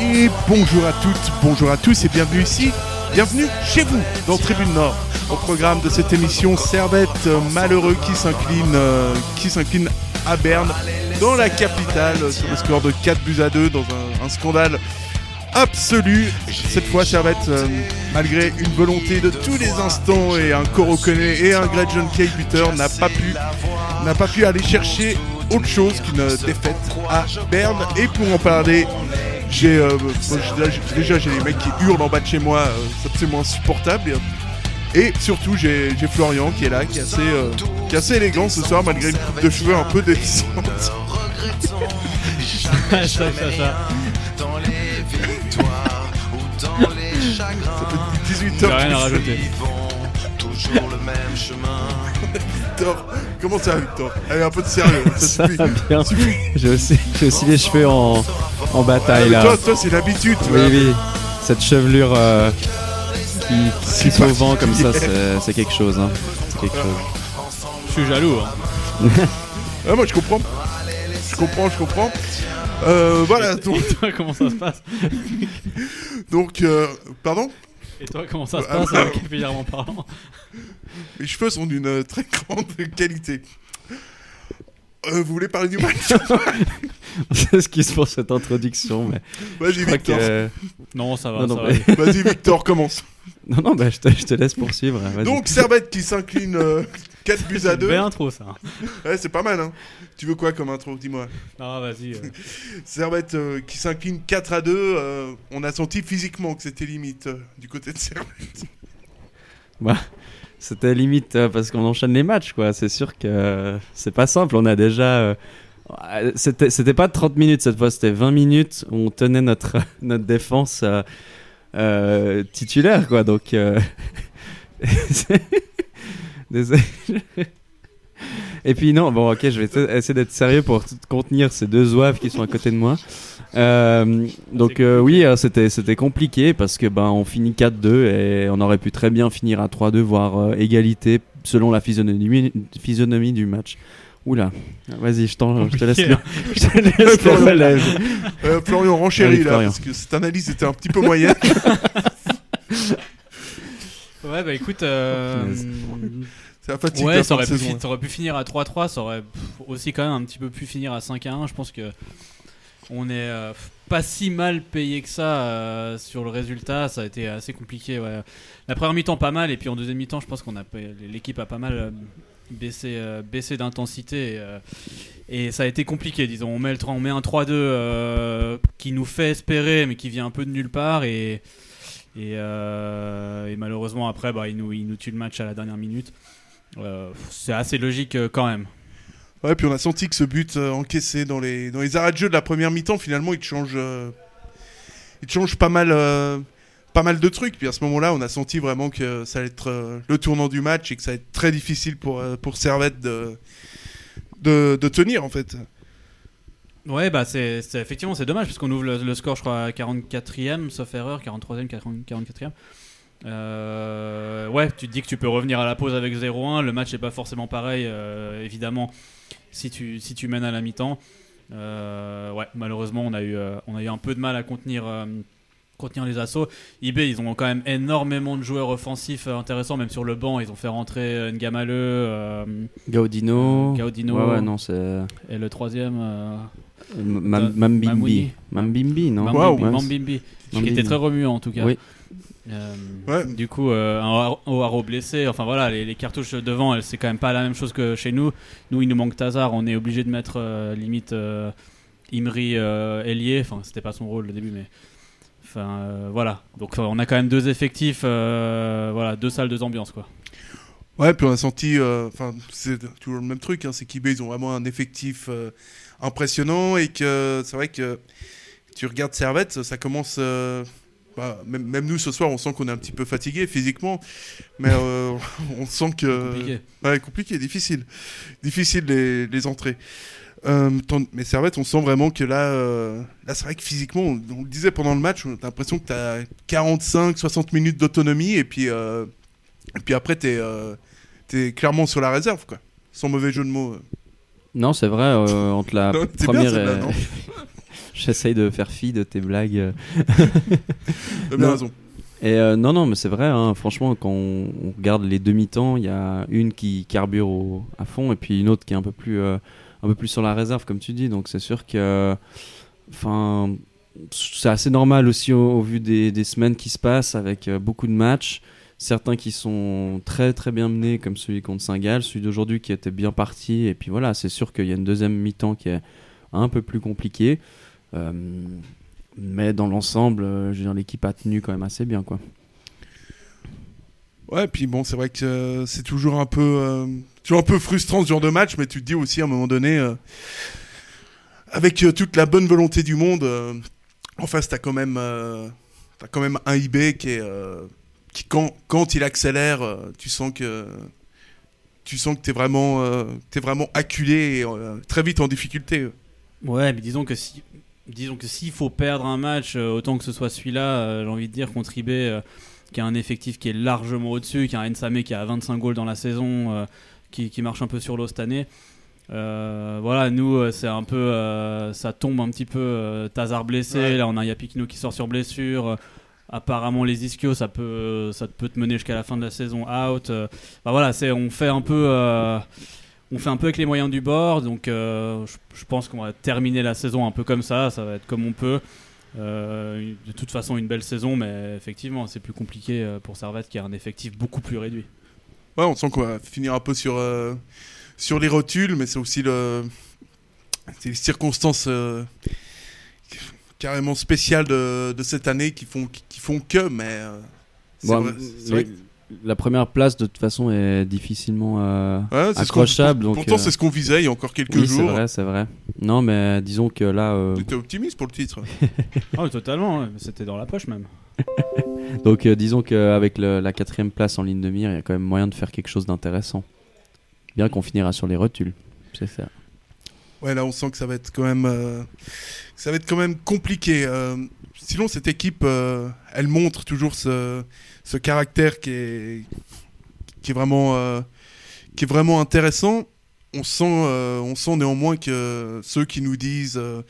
Et bonjour à toutes, bonjour à tous et bienvenue ici, bienvenue chez vous dans Tribune Nord. Au programme de cette émission, Servette euh, malheureux qui s'incline, euh, qui s'incline à Berne, dans la capitale, euh, sur le score de 4 buts à 2, dans un, scandale absolu. Cette fois, Servette, malgré une volonté de tous les instants et un Coroconné et un Great John Kay buteur, n'a pas pu, n'a pas pu aller chercher autre chose qu'une défaite à Berne. Et pour en parler, j'ai euh, déjà j'ai les mecs qui hurlent en bas de chez moi, euh, c'est absolument insupportable. Et surtout j'ai Florian qui est là, qui est assez, euh, qui est assez élégant ce soir malgré une coupe de cheveux un peu déficiente. ça, ça, ça. Ça fait 18 J'ai heures rien à rajouter. Victor, comment ça va Victor? Allez un peu de sérieux, ça Ça suffit. va bien. J'ai aussi, j'ai aussi les cheveux en, en Ah, bataille mais là. toi, toi c'est l'habitude, tu Oui, vois. oui. Cette chevelure euh, qui, qui au vent comme ça, c'est quelque chose. Hein. C'est quelque chose. Je suis jaloux. hein. Ah, moi je comprends. Je comprends, je comprends. Euh, voilà, donc, comment ça se passe? Donc euh, pardon? Et toi, comment ça se Ah, passe, bah, euh, capillairement parlant Mes cheveux sont d'une euh, très grande qualité. Euh, vous voulez parler du match Excuse pour cette introduction, mais Vas-y Victor. que. Non, ça va, Non, non, ça mais- va. Vas-y Victor, commence. Non, non, bah, je, te, je te laisse poursuivre. vas-y. Donc Servette qui s'incline euh, 4 buts à C'est une 2. belle intro, ça. Ouais, c'est pas mal hein. Tu veux quoi comme intro Dis-moi. Non, vas-y. euh. Servette euh, qui s'incline 4 à 2, euh, on a senti physiquement que c'était limite euh, du côté de Servette. C'était limite euh, parce qu'on enchaîne les matchs, quoi. C'est sûr que euh, c'est pas simple. On a déjà. c'était pas 30 minutes cette fois, c'était 20 minutes où on tenait notre, notre défense euh, euh, titulaire, quoi. Donc. Désolé. Et puis non, bon ok, je vais essa- essayer d'être sérieux pour contenir ces deux zouaves qui sont à côté de moi. Euh, donc euh, oui, euh, c'était c'était compliqué parce que ben on finit 4-2 et on aurait pu très bien finir à 3-2 voire euh, égalité selon la physionomie, physionomie du match. Oula, vas-y, je, t'en- je te laisse le, hein. je te laisse le relève. Euh, Florian renchérit là, Florian. parce que cette analyse était un petit peu moyenne. Ouais, bah écoute. euh, c'est la fatigue de Ouais, la ça aurait, pu, ça aurait pu finir à 3-3, ça aurait aussi quand même un petit peu pu finir à 5-1. Je pense que on est euh, pas si mal payé que ça euh, sur le résultat. Ça a été assez compliqué. Ouais. La première mi-temps pas mal, et puis en deuxième mi-temps, je pense qu'on a pas- l'équipe a pas mal euh, baissé, euh, baissé d'intensité. Et, euh, et ça a été compliqué, disons. On met, le, on met un 3-2 euh, qui nous fait espérer, mais qui vient un peu de nulle part. Et, et, euh, et malheureusement, après, bah, il, nous, il nous tue le match à la dernière minute. Euh, c'est assez logique euh, quand même. Ouais, puis on a senti que ce but encaissé dans les, dans les arrêts de jeu de la première mi-temps, finalement, il change, il change pas mal, pas mal de trucs. Puis à ce moment-là, on a senti vraiment que ça allait être le tournant du match et que ça allait être très difficile pour, pour Servette de, de tenir, en fait. Ouais, bah c'est c'est- effectivement c'est dommage parce qu'on ouvre le, le score, je crois, à 44e, sauf erreur, 43e, 40 44e. Euh, ouais, tu te dis que tu peux revenir à la pause avec 0-1. Le match n'est pas forcément pareil, euh, évidemment, si tu, si tu mènes à la mi-temps. Euh, ouais, malheureusement, on a, eu, on a eu un peu de mal à contenir, contenir les assauts. IB, ils ont quand même énormément de joueurs offensifs intéressants, même sur le banc. Ils ont fait rentrer Ngamaleu Gaudino. Gaudino. Ouais, ouais, non, c'est. et le troisième. Mambimbi. Mambimbi, non. Mambimbi, qui était très remuant en tout cas. Oui. Euh, Ouais. Du coup, euh, un O'Haro blessé, enfin voilà, les, les cartouches devant, c'est quand même pas la même chose que chez nous. Nous, il nous manque Tazar, on est obligé de mettre euh, limite euh, Imri euh, ailier, enfin c'était pas son rôle au début, mais enfin euh, voilà. Donc on a quand même deux effectifs, euh, voilà, deux salles, deux ambiances quoi. Ouais, puis on a senti, euh, enfin, c'est toujours le même truc, hein, c'est qu'IB, ils ont vraiment un effectif euh, impressionnant et que c'est vrai que tu regardes Servette, ça commence. euh, bah, même, même nous ce soir, on sent qu'on est un petit peu fatigué physiquement, mais euh, on sent que. Compliqué. Ouais, compliqué, difficile. Difficile les, les entrées. Euh, mais Servette, on sent vraiment que là, euh, là c'est vrai que physiquement, on, on le disait pendant le match, on a l'impression que tu as 45-60 minutes d'autonomie et puis, et puis après, tu es, clairement sur la réserve, quoi. Sans mauvais jeu de mots. euh. Non, c'est vrai, euh, entre la Non, c'est bien, première et... J'essaye de faire fi de tes blagues. T'as bien Non. raison. Et euh, non, non, mais c'est vrai, hein, franchement, quand on, on regarde les demi-temps, il y a une qui carbure au- à fond et puis une autre qui est un peu plus, euh, un peu plus sur la réserve, comme tu dis. Donc c'est sûr que. Enfin. C'est assez normal aussi au, au vu des, des semaines qui se passent avec euh, beaucoup de matchs. Certains qui sont très très bien menés, comme celui contre Saint-Gall, celui d'aujourd'hui qui était bien parti. Et puis voilà, c'est sûr qu'il y a une deuxième mi-temps qui est un peu plus compliquée. Euh, mais dans l'ensemble, euh, l'équipe a tenu quand même assez bien, quoi. Ouais, puis bon, c'est vrai que euh, c'est toujours un peu, euh, toujours un peu frustrant ce genre de match, mais tu te dis aussi à un moment donné, avec toute la bonne volonté du monde, en face, même, euh, t'as quand même un IB qui est, qui quand, quand il accélère, euh, tu sens que, tu sens que t'es vraiment, euh, t'es vraiment acculé et euh, très vite en difficulté. Ouais, mais disons que si, disons que s'il faut perdre un match, autant que ce soit celui-là, j'ai envie de dire contre IB, euh, qui a un effectif qui est largement au-dessus, qui a un Nsame qui a 25 goals dans la saison, euh, qui, qui marche un peu sur l'eau cette année. Euh, voilà, nous, c'est un peu, euh, ça tombe un petit peu. Euh, Tazar blessé, Ouais. là on a Yapikino qui sort sur blessure. Apparemment les ischios, ça peut, ça peut te mener jusqu'à la fin de la saison out. Euh, bah voilà, c'est, on fait un peu. euh, on fait un peu avec les moyens du bord, donc euh, je, pense qu'on va terminer la saison un peu comme ça, ça va être comme on peut. De toute façon, une belle saison, mais effectivement, c'est plus compliqué pour Servette qui a un effectif beaucoup plus réduit. Ouais, on sent qu'on va finir un peu sur, sur les rotules, mais c'est aussi le, les circonstances carrément spéciales de, de cette année qui font, qui font que, mais euh, c'est Bon, vrai- c'est vrai que- La première place, de toute façon, est difficilement euh, ouais, accrochable. donc, Pourtant, euh, c'est ce qu'on visait il y a encore quelques oui, c'est jours. vrai, c'est vrai. Non, mais disons que là, euh, T'étais optimiste pour le titre. Oui, totalement, ouais, c'était dans la poche même. donc euh, disons qu'avec la quatrième place en ligne de mire, il y a quand même moyen de faire quelque chose d'intéressant. Bien qu'on finira sur les rotules, c'est ça. Ouais, là, on sent que ça va être quand même, euh, ça va être quand même compliqué. euh. sinon, cette équipe, euh, elle montre toujours ce, ce caractère qui est, qui est vraiment, euh, qui est vraiment intéressant. On sent, euh, on sent néanmoins que ceux qui nous disent, euh,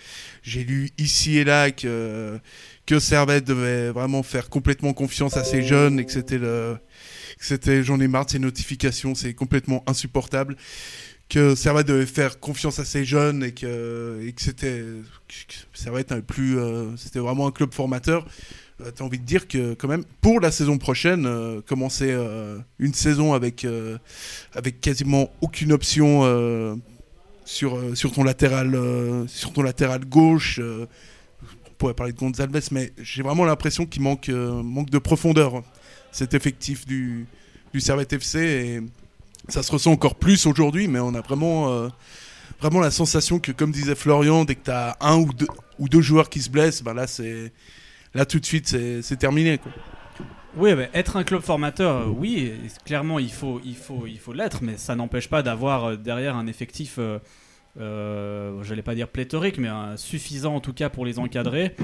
j'ai lu ici et là que que Servette devait vraiment faire complètement confiance à ces jeunes et que c'était le, c'était, j'en ai marre de ces notifications, c'est complètement insupportable que Servette devait faire confiance à ces jeunes et que, c'était que Servette n'avait plus euh, c'était vraiment un club formateur. Euh, t'as envie de dire que quand même pour la saison prochaine euh, commencer euh, une saison avec avec quasiment aucune option sur sur ton latéral sur ton latéral gauche on pourrait parler de Gonzalez mais j'ai vraiment l'impression qu'il manque manque de profondeur. Cet effectif du du Servette FC ça se ressent encore plus aujourd'hui, mais on a vraiment, euh, vraiment la sensation que, comme disait Florian, dès que tu as un ou deux, ou deux joueurs qui se blessent, ben là, là tout de suite, c'est, terminé. Oui, être un club formateur, euh, oui, clairement il faut, il faut, il faut l'être, mais ça n'empêche pas d'avoir euh, derrière un effectif, euh, j'allais pas dire pléthorique, mais un- suffisant en tout cas pour les encadrer.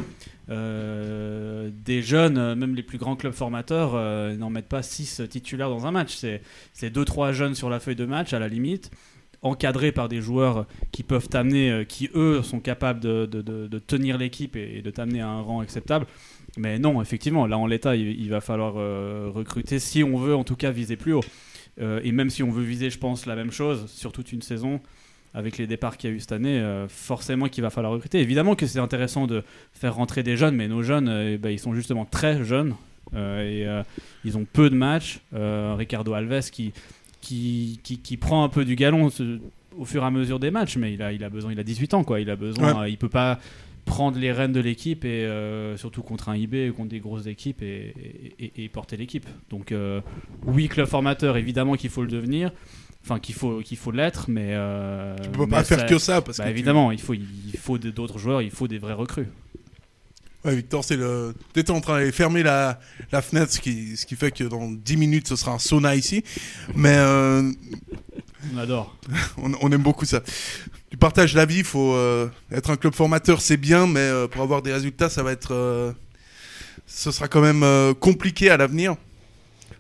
Euh, des jeunes, euh, même les plus grands clubs formateurs, n'en mettent pas 6 titulaires dans un match. C'est, c'est 2-3 jeunes sur la feuille de match à la limite, encadrés par des joueurs qui peuvent t'amener, qui eux sont capables de, de- tenir l'équipe et, de t'amener à un rang acceptable. Mais non, effectivement, là en l'état, il, va falloir recruter si on veut en tout cas viser plus haut. Et même si on veut viser, je pense, la même chose sur toute une saison, avec les départs qu'il y a eu cette année, euh, forcément qu'il va falloir recruter. Évidemment que c'est intéressant de faire rentrer des jeunes, mais nos jeunes, euh, eh ben, ils sont justement très jeunes euh, et euh, ils ont peu de matchs. Ricardo Alves qui, qui, qui, qui prend un peu du galon ce- au fur et à mesure des matchs, mais il a, il a besoin, il a 18 ans, quoi. Il a besoin, euh, il peut pas prendre les rênes de l'équipe et euh, surtout contre un IB, contre des grosses équipes et, et- et- et porter l'équipe. Donc euh, oui, club formateur, évidemment qu'il faut le devenir, enfin qu'il faut qu'il faut l'être, mais euh, Tu peux mais pas faire que ça. Parce bah, que tu- évidemment, il faut il faut d'autres joueurs, il faut des vrais recrues. Ouais, Victor, c'est le. T'étais en train de fermer la, la fenêtre, ce qui, ce qui fait que dans 10 minutes, ce sera un sauna ici. Mais euh, On adore. on, on aime beaucoup ça. Tu partages la vie, il faut euh, être un club formateur, c'est bien, mais euh, pour avoir des résultats, ça va être. ce sera quand même compliqué à l'avenir.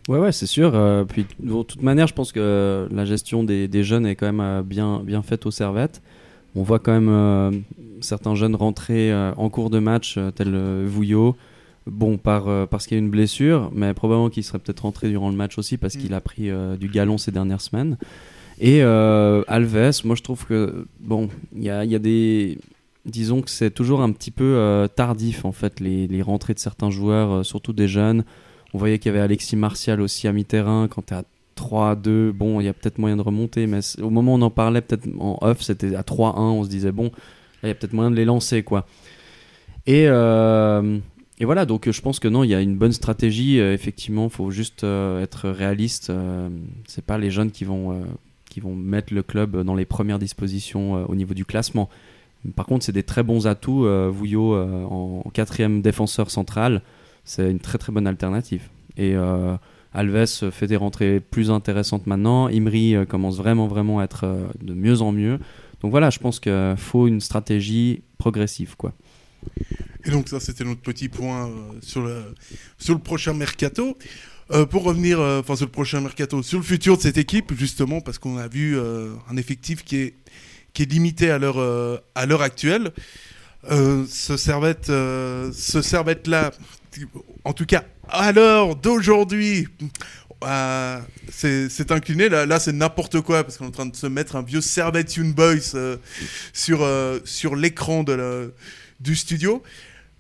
Ouais, ouais, c'est sûr. euh, puis, de toute manière, je pense que la gestion des, des jeunes est quand même euh, bien, bien faite au Servette. On voit quand même euh, certains jeunes rentrés en cours de match, tel Vouillot. Bon, par, parce qu'il y a une blessure, mais probablement qu'il serait peut-être rentré durant le match aussi parce mm. qu'il a pris du galon ces dernières semaines. Et Alves, moi je trouve que, bon, il y a, y a, des disons que c'est toujours un petit peu euh, tardif en fait les, les, rentrées de certains joueurs, euh, surtout des jeunes. On voyait qu'il y avait Alexis Martial aussi à mi-terrain. Quand tu es à 3-2, bon, il y a peut-être moyen de remonter, mais au moment où on en parlait, peut-être en off, c'était à 3-1, on se disait, bon, il y a peut-être moyen de les lancer, quoi. Et, euh, et, voilà, donc je pense que non, il y a une bonne stratégie. effectivement, il faut juste être réaliste. c'est pas les jeunes qui vont, qui vont mettre le club dans les premières dispositions au niveau du classement. Par contre, c'est des très bons atouts. Euh, Vouillot euh, en quatrième défenseur central, c'est une très très bonne alternative. Et euh, Alves fait des rentrées plus intéressantes maintenant. Imri commence vraiment vraiment à être de mieux en mieux. Donc voilà, je pense qu'il faut une stratégie progressive, quoi. Et donc ça, c'était notre petit point sur, le, sur le prochain mercato. pour revenir, sur le prochain mercato, sur le futur de cette équipe, justement, parce qu'on a vu un effectif qui est qui est limité à l'heure euh, à l'heure actuelle. Euh, ce servette, euh, ce servette là, en tout cas à l'heure d'aujourd'hui, c'est incliné. Là, là c'est n'importe quoi parce qu'on est en train de se mettre un vieux Servette Young Boys sur, sur l'écran du studio.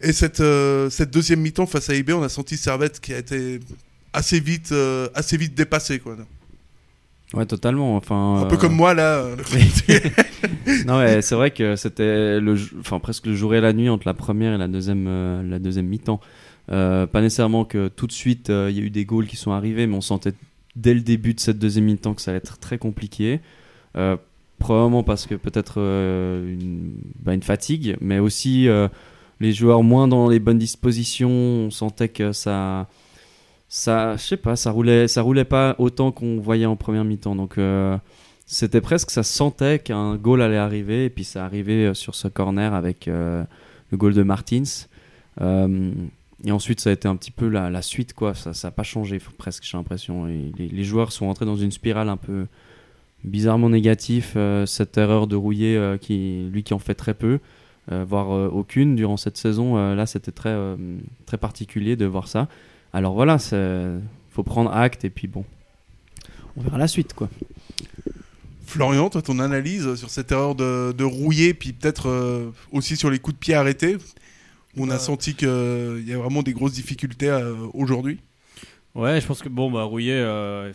Et cette, cette deuxième mi-temps face à IB, on a senti Servette qui a été assez vite, assez vite dépassé. Quoi. Ouais, totalement. Enfin, un peu comme moi là. non, ouais, c'est vrai que c'était le, enfin presque le jour et la nuit entre la première et la deuxième, euh, la deuxième mi-temps. Euh, pas nécessairement que tout de suite euh, il y a eu des goals qui sont arrivés, mais on sentait dès le début de cette deuxième mi-temps que ça allait être très compliqué. probablement parce que peut-être une, bah, une, fatigue, mais aussi les joueurs moins dans les bonnes dispositions. On sentait que ça ça, je sais pas, ça roulait, ça roulait pas autant qu'on voyait en première mi-temps. Donc euh, c'était presque, ça sentait qu'un goal allait arriver, et puis ça arrivait euh, sur ce corner avec euh, le goal de Martins. Et ensuite, ça a été un petit peu la, suite, quoi. Ça n'a pas changé, presque, j'ai l'impression. Les, joueurs sont rentrés dans une spirale un peu bizarrement négative. cette erreur de Rouillé, qui, lui qui en fait très peu, voire aucune durant cette saison, là, c'était très, très particulier de voir ça. Alors voilà, il faut prendre acte et puis bon, on verra la suite quoi. Florian, toi, ton analyse sur cette erreur de, rouiller, puis peut-être euh, aussi sur les coups de pied arrêtés, on a bah. senti qu'il y a vraiment des grosses difficultés euh, aujourd'hui Ouais, je pense que bon, bah, rouiller, euh,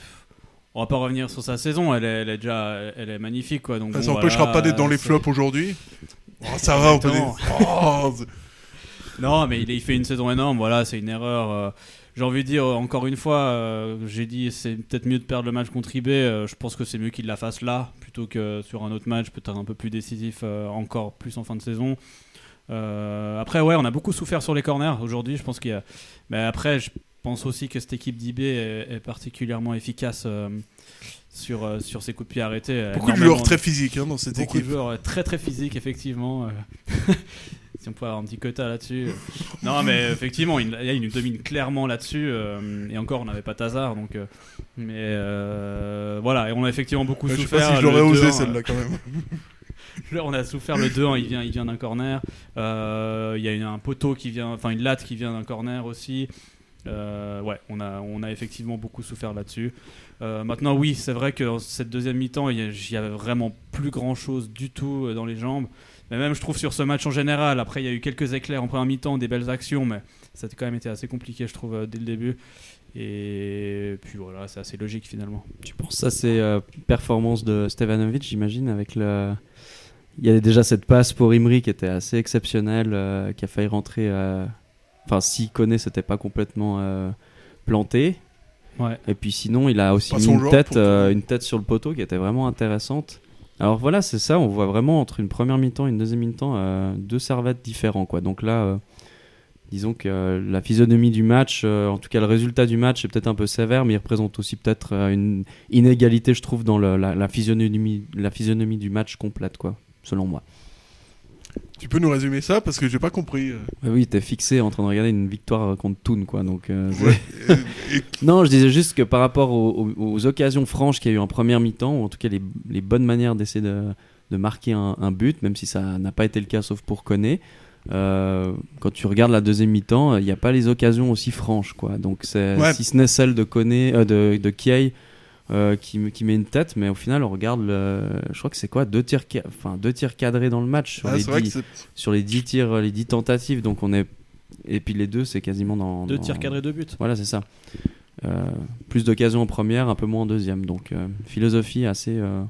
on va pas revenir sur sa saison, elle est, déjà elle est magnifique. Quoi, donc, ça n'empêchera pas d'être dans les flops aujourd'hui. Oh, ça va, on peut oh, Non, mais il, il, fait une saison énorme, voilà, c'est une erreur j'ai envie de dire, encore une fois, euh, j'ai dit c'est peut-être mieux de perdre le match contre IB. Euh, je pense que c'est mieux qu'il la fasse là plutôt que sur un autre match, peut-être un peu plus décisif, euh, encore plus en fin de saison. Après, ouais, on a beaucoup souffert sur les corners aujourd'hui. Je pense qu'il y a. Mais après, je pense aussi que cette équipe d'IB est, particulièrement efficace sur, sur ses coups de pied arrêtés. Beaucoup de joueurs très physiques hein, dans cette équipe. Beaucoup de joueurs très très physiques, effectivement. si on peut avoir un petit quota là-dessus. non, mais effectivement, il, il nous domine clairement là-dessus. Euh, et encore, on n'avait pas Tazar. Donc, euh, mais euh, voilà, et on a effectivement beaucoup souffert. Je sais pas si j'aurais osé celle-là quand même. on a souffert le 2-1, il vient, il vient d'un corner. Il y a un poteau qui vient, enfin une latte qui vient d'un corner aussi. ouais, on a, on a effectivement beaucoup souffert là-dessus. maintenant, oui, c'est vrai que cette deuxième mi-temps, il n'y avait vraiment plus grand-chose du tout dans les jambes. Mais même, je trouve, sur ce match en général, après, il y a eu quelques éclairs en première mi-temps, des belles actions, mais ça a quand même été assez compliqué, je trouve, euh, dès le début. Et puis voilà, c'est assez logique finalement. Tu penses ça, c'est euh, performance de Stevanovic, j'imagine, avec le. Il y avait déjà cette passe pour Imri qui était assez exceptionnelle, euh, qui a failli rentrer. Enfin, s'il connaît, c'était pas complètement planté. Ouais. Et puis sinon, il a aussi mis une tête, une tête sur le poteau qui était vraiment intéressante. Alors voilà, c'est ça, on voit vraiment entre une première mi-temps et une deuxième mi-temps euh, deux servettes différents. Quoi. Donc là, euh, disons que euh, la physionomie du match, en tout cas le résultat du match est peut-être un peu sévère, mais il représente aussi peut-être une inégalité, je trouve, dans la, physionomie, la physionomie du match complète, quoi, selon moi. Tu peux nous résumer ça parce que j'ai pas compris. Euh. Oui, oui, t'es fixé en train de regarder une victoire contre Toon, quoi. Donc, euh, non, je disais juste que par rapport aux, occasions franches qu'il y a eu en première mi-temps, ou en tout cas les, bonnes manières d'essayer de, de marquer un, un but, même si ça n'a pas été le cas sauf pour Koné. Euh, quand tu regardes la deuxième mi-temps, il n'y a pas les occasions aussi franches, quoi. Donc Ouais. si ce n'est celle de Koné, euh, de, de Kiei, euh, qui, me- qui met une tête, mais au final on regarde, le, je crois que c'est quoi, deux tirs, enfin deux tirs cadrés dans le match sur, Ah, les, c'est vrai que dix, c'est- sur les 10 tirs, les 10 tentatives, donc on est et puis les deux c'est quasiment dans Deux dans- tirs cadrés, deux buts. Voilà, c'est ça. Euh, plus d'occasions en première, un peu moins en deuxième, donc euh, philosophie assez euh,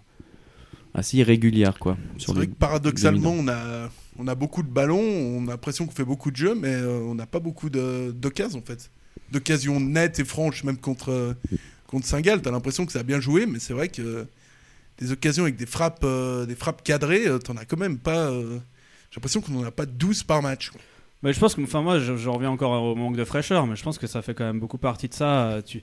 assez irrégulière, quoi. c'est Sur vrai que paradoxalement, on a, on a beaucoup de ballons, on a l'impression qu'on fait beaucoup de jeux, mais euh, on n'a pas beaucoup d'occasions en fait. D'occasions nettes et franches, même contre, euh, contre Saint-Gall. T'as l'impression que ça a bien joué, mais c'est vrai que des occasions avec des frappes, euh, des frappes cadrées, euh, t'en as quand même pas. euh, J'ai l'impression qu'on n'en a pas 12 par match. Mais je pense que, enfin moi, je, reviens encore au manque de fraîcheur, mais je pense que ça fait quand même beaucoup partie de ça. Tu,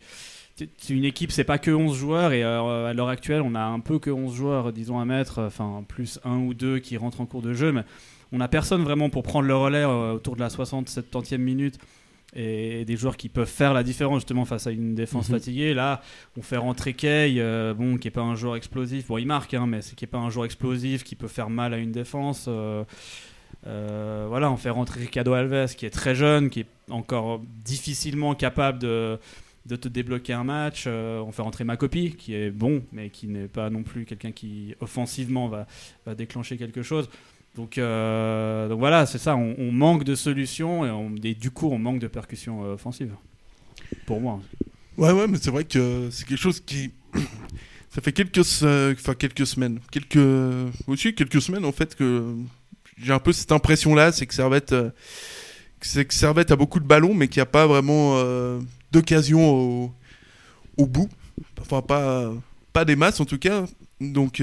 une équipe, c'est pas que 11 joueurs, et à l'heure actuelle, on a un peu que 11 joueurs, disons, à mettre, enfin, plus un ou deux qui rentrent en cours de jeu, mais on a personne vraiment pour prendre le relais autour de la 60-70e minute. Et des joueurs qui peuvent faire la différence justement face à une défense Mhm. fatiguée. Là, on fait rentrer Kay, euh, bon, qui est pas un joueur explosif. Bon, il marque, hein, mais qui est pas un joueur explosif qui peut faire mal à une défense. euh, euh, voilà, on fait rentrer Ricardo Alves, qui est très jeune, qui est encore difficilement capable de, de te débloquer un match. Euh, on fait rentrer Makopi, qui est bon, mais qui n'est pas non plus quelqu'un qui offensivement va, va déclencher quelque chose. Donc, euh, donc voilà, c'est ça, on, manque de solutions et, du coup on manque de percussions euh, offensives. Pour moi. Ouais, ouais, mais c'est vrai que c'est quelque chose qui. Ça fait quelques, enfin, quelques semaines, quelques. Aussi quelques semaines en fait que j'ai un peu cette impression-là, c'est que Servette, euh, c'est que Servette a beaucoup de ballons, mais qu'il n'y a pas vraiment euh, d'occasion au, bout. Enfin, pas, pas des masses en tout cas. Donc,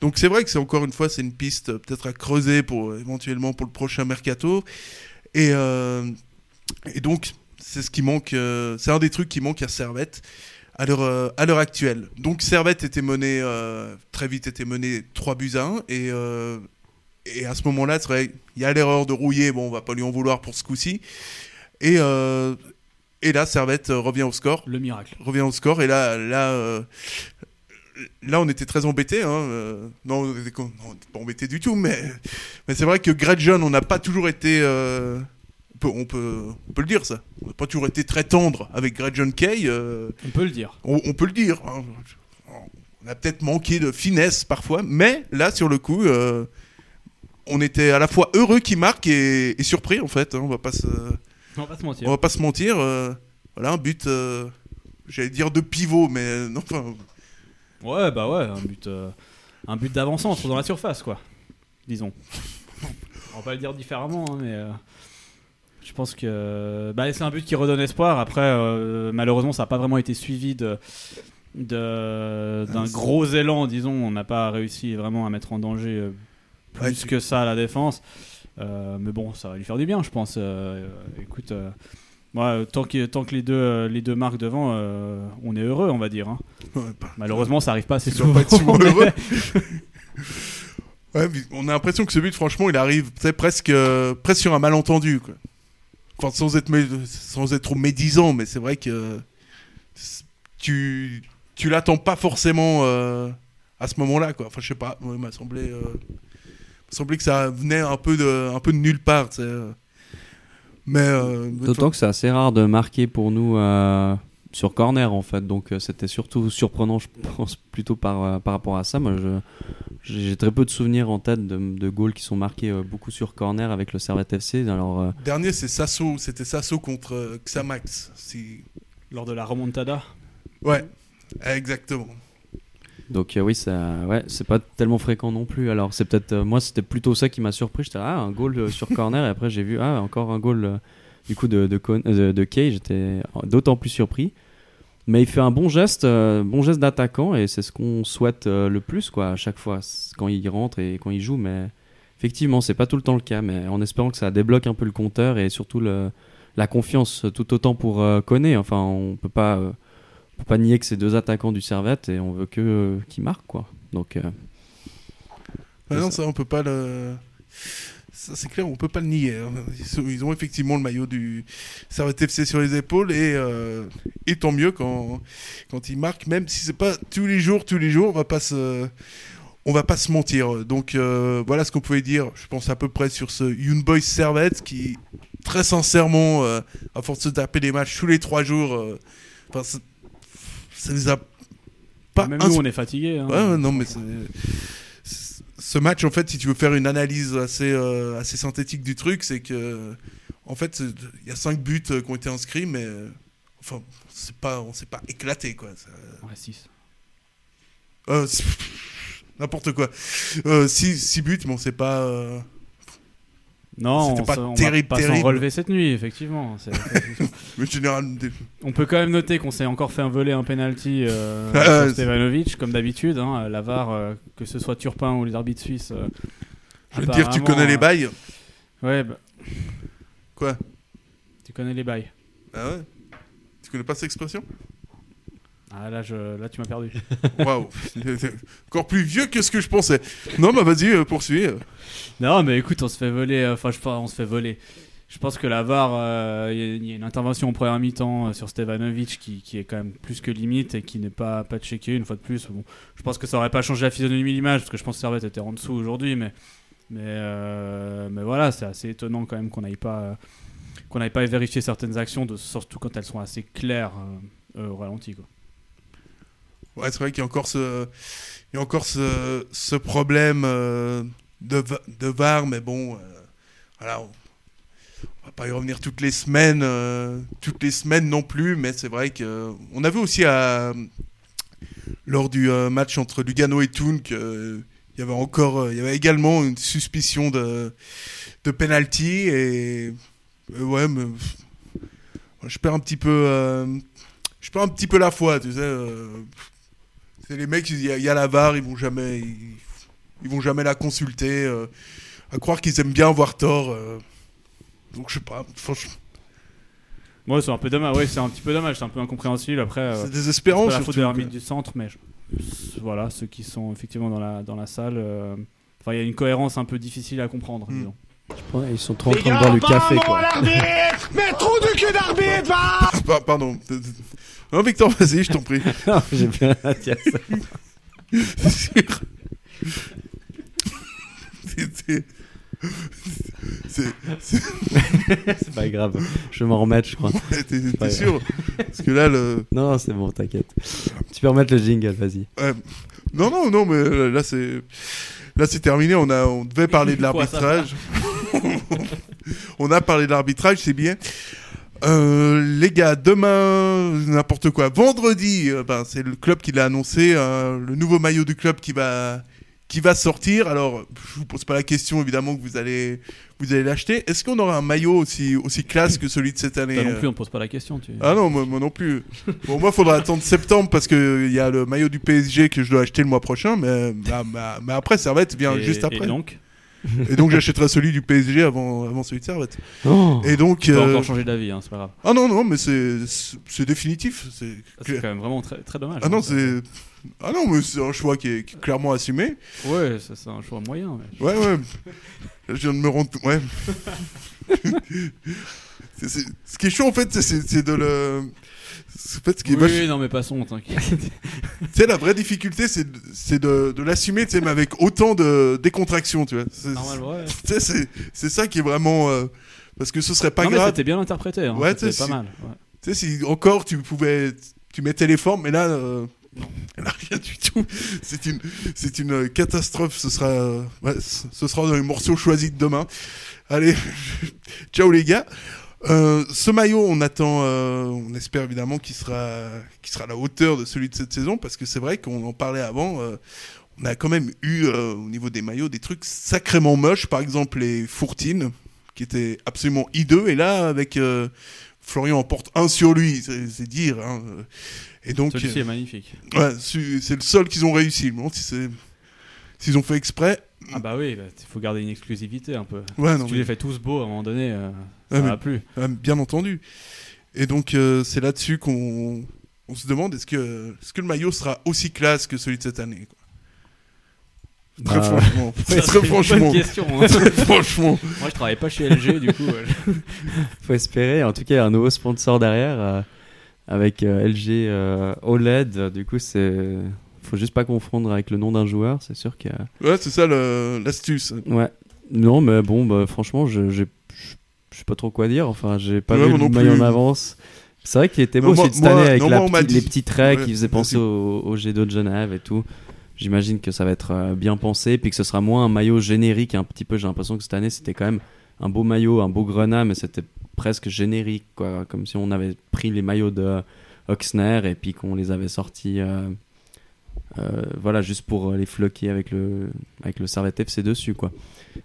donc c'est vrai que c'est encore une fois, c'est une piste euh, peut-être à creuser pour éventuellement pour le prochain mercato. Et, euh, et donc, c'est ce qui manque. euh, c'est un des trucs qui manque à Servette à l'heure euh, à l'heure actuelle. Donc Servette était mené euh, très vite était mené 3 buts à 1 et euh, et à ce moment-là, il y a l'erreur de Rouillé, bon, on va pas lui en vouloir pour ce coup-ci. Et euh, et là Servette euh, revient au score, Le miracle. revient au score et là là euh, Là, on était très embêtés. Hein. euh, non, on était con- non, on était pas embêtés du tout, mais, mais c'est vrai que Gretchen, on n'a pas toujours été. euh, on, peut, on, peut, on peut le dire, ça. On n'a pas toujours été très tendre avec Gretchen Kay. euh, On peut le dire. on, on peut le dire. hein. On a peut-être manqué de finesse parfois, mais là, sur le coup, on était à la fois heureux qu'il marque et, et surpris, en fait. hein. On va pas se, On va pas se on mentir. va pas se mentir. voilà, un but, j'allais dire de pivot, mais non, enfin, Ouais, bah ouais, un but, euh, un but d'avant-centre dans la surface, quoi. Disons. On va pas le dire différemment, hein, mais euh, je pense que bah, c'est un but qui redonne espoir. Après, euh, malheureusement, ça n'a pas vraiment été suivi de d'un gros élan, disons. On n'a pas réussi vraiment à mettre en danger euh, plus Ouais, tu- que ça la défense. Mais bon, ça va lui faire du bien, je pense. Écoute, moi, tant que, tant que les deux, euh, les deux marques devant, euh, on est heureux, on va dire. hein. ouais, pas- Malheureusement, ça arrive pas assez souvent. pas être souvent mais- heureux. Ouais, mais on a l'impression que ce but, franchement, il arrive presque, euh, presque sur un malentendu. Quoi. Enfin, sans être, mé- sans être trop médisant, mais c'est vrai que tu, tu l'attends pas forcément à ce moment-là. Quoi. Enfin, je sais pas, il m'a semblé, que ça venait un peu de, un peu de nulle part. Mais. euh, D'autant que c'est assez rare de marquer pour nous euh, sur corner en fait, donc euh, c'était surtout surprenant, je pense, plutôt par, euh, par rapport à ça. Moi, je- j'ai très peu de souvenirs en tête de, de goals qui sont marqués euh, beaucoup sur corner avec le Servette FC. Alors, euh, Dernier, c'est Sasso, c'était Sasso contre euh, Xamax. Si... Lors de la remontada. Ouais, exactement. Donc euh, oui, ça, ouais, c'est pas tellement fréquent non plus. Alors c'est peut-être euh, moi, c'était plutôt ça qui m'a surpris. J'étais ah, un goal euh, sur corner et après j'ai vu ah encore un goal du coup de de, Kay. J'étais d'autant plus surpris. Mais il fait un bon geste, bon geste d'attaquant et c'est ce qu'on souhaite le plus quoi à chaque fois quand il rentre et quand il joue. Mais effectivement, c'est pas tout le temps le cas. Mais en espérant que ça débloque un peu le compteur et surtout la confiance tout autant pour Koné. Enfin, on peut pas, peut pas nier que c'est deux attaquants du Servette et on veut que euh, qu'ils marquent quoi. Donc euh, Ah non, ça. on peut pas le. Ça, c'est clair, on peut pas le nier. hein. Ils, ont effectivement le maillot du Servette FC sur les épaules et, euh, et tant mieux quand, quand ils marquent, même si c'est pas tous les jours, tous les jours, on va pas se. on va pas se mentir. Donc euh, voilà ce qu'on pouvait dire, je pense à peu près sur ce Young Boys Servette qui, très sincèrement, euh, à force de taper des matchs tous les trois jours, ça, les a pas Même nous, on est fatigués. hein. Ouais, ouais, non, mais ce match, en fait, si tu veux faire une analyse assez, euh, assez synthétique du truc, c'est que, en fait, il y a 5 buts euh, qui ont été inscrits, mais euh, enfin, c'est pas, on s'est pas éclaté, quoi. Ça- Ouais, six. euh, c'est- N'importe quoi. 6 buts, mais on s'est pas. Non, C'était on pas on terrible, va pas s'en relever cette nuit, effectivement. Mais on peut quand même noter qu'on s'est encore fait un voler un penalty euh, Ah, sur c'est- Stevanovic, comme d'habitude. Hein, la VAR, euh, que ce soit Turpin ou les arbitres suisses. euh, je veux dire, tu connais les euh, bails. Ouais, bah, Quoi? Tu connais les bails. Ah ouais? Tu connais pas cette expression? Ah, là, je, là tu m'as perdu. Waouh Encore plus vieux que ce que je pensais. Non, bah vas-y, euh, poursuis. euh. Non, mais écoute, on se fait voler. euh, Enfin, je pas, on se fait voler. Je pense que la VAR, euh, il y a- une intervention en première mi-temps euh, sur Stevanovic qui, est quand même plus que limite et qui n'est pas, pas checké une fois de plus. Bon, je pense que ça aurait pas changé la physionomie de l'image parce que je pense que Servette était en dessous aujourd'hui, mais, mais, euh, mais voilà, c'est assez étonnant quand même qu'on n'aille pas, qu'on n'aille pas vérifier certaines actions, surtout quand elles sont assez claires au ralenti. Ouais, c'est vrai qu'il y a encore ce, il y a encore ce, ce problème de, de VAR, mais bon, voilà, on va pas y revenir toutes les semaines, euh, toutes les semaines non plus, mais c'est vrai que on a vu aussi lors du euh, match entre Lugano et Thun qu'il y avait encore, euh, il y avait également une suspicion de, de penalty et ouais, je perds un petit peu, je perds un petit peu la foi, tu sais. c'est les mecs, il y, a- il la VAR, ils vont jamais, ils, vont jamais la consulter. à croire qu'ils aiment bien avoir tort. Donc je sais pas, franchement, Ouais, c'est un peu dommage. Ouais, c'est un petit peu dommage. C'est un peu incompréhensible. Après, euh, c'est désespérant. C'est la faute de l'arbitre du centre, mais je- voilà, ceux qui sont effectivement dans la, dans la salle. euh, Enfin, il y a une cohérence un peu difficile à comprendre, Hmm. disons. Ouais, ils sont trop en train de boire du café, quoi. Mais trou de cul d'arbitre, va Pa- Pardon. Non, Victor, vas-y, je t'en prie. Non, J'ai rien à dire. ça. C'est pas grave. Je vais m'en remettre, je crois. T'es t'es pas sûr Parce que là, le. Non, c'est bon, t'inquiète. Tu peux remettre le jingle, vas-y. Ouais. Non, non, non, mais là, c'est. Là, c'est terminé. On, a, on devait parler de l'arbitrage. on a parlé de l'arbitrage, c'est bien. Euh, les gars, demain, n'importe quoi. Vendredi, euh, ben, c'est le club qui l'a annoncé. euh, le nouveau maillot du club qui va, qui va sortir. Alors, je vous pose pas la question, évidemment, que vous allez, vous allez l'acheter. Est-ce qu'on aura un maillot aussi, aussi classe que celui de cette année Toi non euh plus, on pose pas la question. Tu... ah non, moi, moi non plus. Bon, moi, faudra attendre septembre parce que il y a le maillot du PSG que je dois acheter le mois prochain, mais, bah, bah, mais après, Servette vient et, juste après. Et donc, Et donc, j'achèterai celui du PSG avant, avant celui de Servette. Oh Et donc. tu peux euh, encore changer d'avis, hein, c'est pas grave. Ah non, non, mais c'est définitif. C'est C'est quand même vraiment très, très dommage. Ah non, hein. c'est. Ah non, mais c'est un choix qui est, qui est clairement assumé. Ouais, ça, c'est un choix moyen. mais- Ouais, ouais. Je viens de me rendre. Ouais. Ce qui est chaud, en fait, c'est de le. En fait, ce qui est Oui, vache- non, mais passons, t'inquiète. Tu sais, la vraie difficulté, c'est de, de, de l'assumer, tu sais, mais avec autant de décontraction, tu vois. C'est- Normalement, ouais. Tu sais, c'est, ça qui est vraiment. euh, parce que ce serait pas non, mais grave. c'était bien interprété. Hein. Ouais, c'était pas si- mal. ouais. Tu sais, si encore tu pouvais. Tu mettais les formes, mais là. euh, là, rien du tout. C'est une, c'est une catastrophe. Ce sera, euh, ouais, ce sera dans les morceaux choisis de demain. Allez, ciao les gars. Euh, ce maillot, on attend, euh, on espère évidemment qu'il sera, qu'il sera à la hauteur de celui de cette saison, parce que c'est vrai qu'on en parlait avant. euh, on a quand même eu au niveau des maillots des trucs sacrément moches, par exemple les Fourtines, qui étaient absolument hideux, et là avec Florian en porte un sur lui, c'est dire. hein, Et donc, Celui-ci est magnifique. ouais, c'est c'est le seul qu'ils ont réussi. Je me demande si c'est s'ils ont fait exprès. Ah bah oui, il faut garder une exclusivité un peu. Ouais, si non, tu mais- les fais tous beaux, à un moment donné, euh, ça Ouais, mais- va plus. Euh, bien entendu. Et donc, euh, c'est là-dessus qu'on on se demande est-ce que, est que le maillot sera aussi classe que celui de cette année quoi? Très Bah, franchement. Ça, c'est très une bonne franchement. question. hein. Très franchement. Moi, je travaille pas chez LG, du coup. euh, Faut espérer. En tout cas, il y a un nouveau sponsor derrière euh, avec euh, LG euh, OLED. Du coup, c'est faut juste pas confondre avec le nom d'un joueur, c'est sûr que. Ouais, c'est ça l'astuce. Ouais. Non, mais bon, bah, franchement, je je je sais pas trop quoi dire. Enfin, j'ai pas Ouais, vu moi le non maillot en avance. C'est vrai qu'il était Non, beau moi- aussi de cette moi- année avec non, la moi, dit- les petits traits Ouais, qui faisaient penser au, au G2 de Genève et tout. J'imagine que ça va être euh, bien pensé, puis que ce sera moins un maillot générique un petit peu. J'ai l'impression que cette année c'était quand même un beau maillot, un beau grenat, mais c'était presque générique, quoi. Comme si on avait pris les maillots de Oxner et puis qu'on les avait sortis, euh, euh, voilà, juste pour les floquer avec le avec le Servette FC dessus, quoi.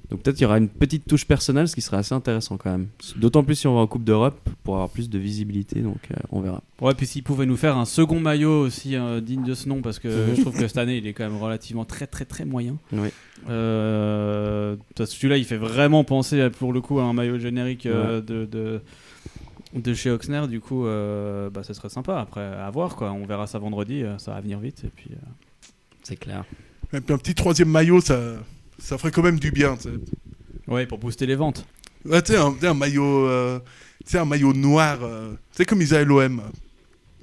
Donc peut-être il y aura une petite touche personnelle, ce qui serait assez intéressant quand même. D'autant plus si on va en Coupe d'Europe pour avoir plus de visibilité, donc euh, on verra. Ouais, puis s'il pouvait nous faire un second maillot aussi euh, digne de ce nom, parce que je trouve que cette année il est quand même relativement très très très moyen. Oui. Parce que celui-là il fait vraiment penser pour le coup à un maillot générique de, de, de chez Oxner, du coup euh, bah, ça serait sympa. Après, à voir quoi, on verra ça vendredi, euh, ça va venir vite. Et puis, euh, C'est clair. Et puis un petit troisième maillot, ça, ça ferait quand même du bien. Ouais, pour booster les ventes. Ouais, tu sais, un, maillot, euh, un maillot noir. euh, tu sais, comme ils avaient l'OM.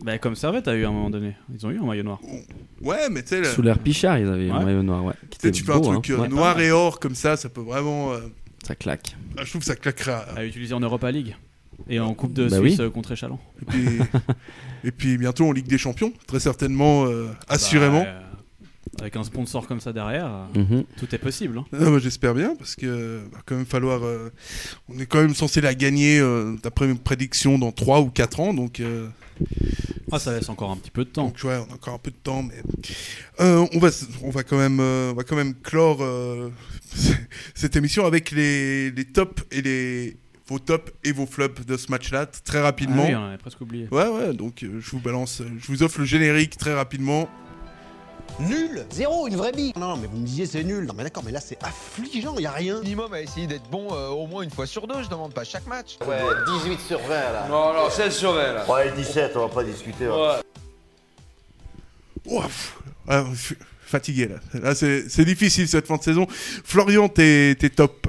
Bah, comme Servette a eu à un moment donné, ils ont eu un maillot noir. Ouais, mais tu sais, le- Sous l'air Pichard, ils avaient un Ouais. maillot noir, ouais. qui tu sais, était tu fais un truc hein. Ouais, noir et or comme ça, ça peut vraiment. euh, Ça claque. ah, je trouve que ça claquera. À utiliser en Europa League et en Coupe de Bah Suisse oui. euh, contre Échalon. Et puis, et puis bientôt en Ligue des Champions, très certainement, euh, assurément. Bah, euh, avec un sponsor comme ça derrière, Mhm. tout est possible. hein. Ah, bah, J'espère bien, parce que va quand même falloir. euh, on est quand même censé la gagner, euh, d'après mes prédictions, dans 3 ou 4 ans. Donc, euh, Ah, ça laisse encore un petit peu de temps. donc ouais, on a encore un peu de temps, mais euh, on, va, on, va quand même, euh, on va quand même clore euh, cette émission avec les, les tops et les vos tops et vos flops de ce match-là très rapidement. Ah oui, on avait presque oublié. Ouais, ouais, donc euh, je vous balance, euh, je vous offre le générique très rapidement. Nul Zéro, une vraie bille Non, mais vous me disiez c'est nul. Non, mais d'accord, mais là c'est affligeant, y a rien. minimum à essayer d'être bon euh, au moins une fois sur deux, je demande pas chaque match. Ouais, 18 sur 20 là. Non, non, 16 sur 20 là. Ouais, 17, on va pas discuter. hein. Ouais. Ah, je suis fatigué là. Là, c'est c'est difficile cette fin de saison. Florian, t'es t'es top.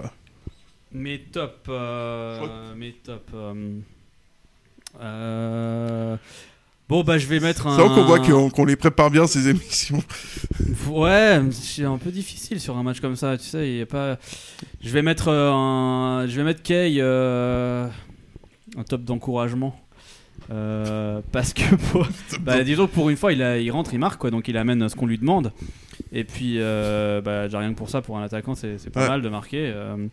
Mes top. euh, mes top. euh, euh, Bon, bah, je vais mettre un. C'est vrai qu'on voit qu'on les prépare bien ces émissions. Ouais, c'est un peu difficile sur un match comme ça, tu sais, il a pas. Je vais mettre euh, un, je vais mettre Kay euh, un top d'encouragement. Euh, parce que pour- bah, disons que pour une fois il, a- il rentre il marque quoi donc il amène ce qu'on lui demande et puis euh, bah, j'ai rien que pour ça pour un attaquant c'est c'est pas Ouais. mal de marquer euh,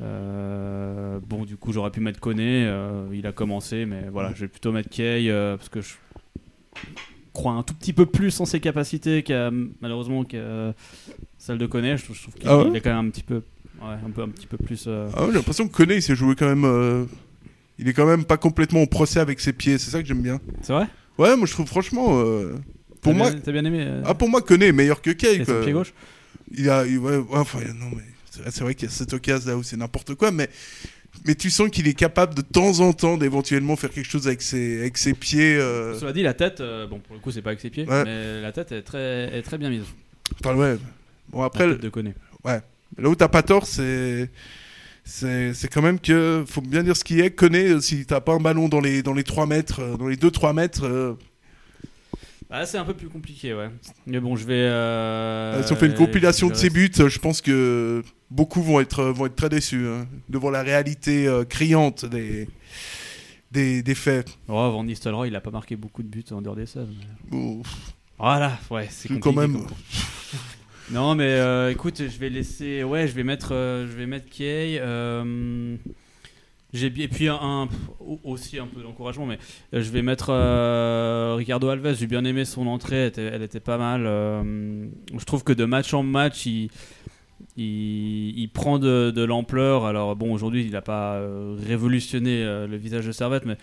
euh, bon du coup j'aurais pu mettre Koné euh, il a commencé mais voilà je vais plutôt mettre Kay euh, parce que je crois un tout petit peu plus en ses capacités qu'à malheureusement qu'à celle de Koné je, trouve- je trouve qu'il Ah ouais est quand même un petit peu ouais, un peu un petit peu plus Ah ouais, J'ai l'impression que Koné il s'est joué quand même. Il est quand même pas complètement au procès avec ses pieds. C'est ça que j'aime bien. c'est vrai? Ouais, moi je trouve franchement. pour T'as moi, bien- t'as bien aimé ah pour moi Koné est meilleur que Kay. son pied gauche? Il a, il- ouais, enfin non mais c'est vrai- qu'il y a cette occasion là où c'est n'importe quoi, mais mais tu sens qu'il est capable de temps en temps d'éventuellement faire quelque chose avec ses avec ses pieds. euh, Cela dit, la tête, euh, bon, pour le coup, c'est pas avec ses pieds, Ouais. mais la tête est très, est très bien mise. Enfin ouais. Bon après tête de Koné. Là où t'as pas tort, c'est. C'est c'est quand même que. Faut bien dire ce qui est. Connaît, si t'as pas un ballon dans les, dans les 3 mètres, euh, dans les 2-3 mètres, euh, Ah, c'est un peu plus compliqué, ouais. Mais bon, je vais. euh, si on fait une compilation de ses buts, euh, je pense que beaucoup vont être, vont être très déçus hein, devant la réalité euh, criante des, des, des faits. Oh, Van Nistelrooy, il a pas marqué beaucoup de buts en dehors des mais- Bon, Voilà, ouais, c'est quand compliqué. même. quoi. Non, mais euh, écoute, je vais laisser. Ouais, je vais mettre, euh, je vais mettre Kay. J'ai et puis aussi un peu d'encouragement, mais euh, je vais mettre euh, Ricardo Alves. J'ai bien aimé son entrée, elle était, pas mal. euh, je trouve que de match en match, il, prend de, l'ampleur. Alors bon, aujourd'hui, il n'a pas révolutionné le visage de Servette, mais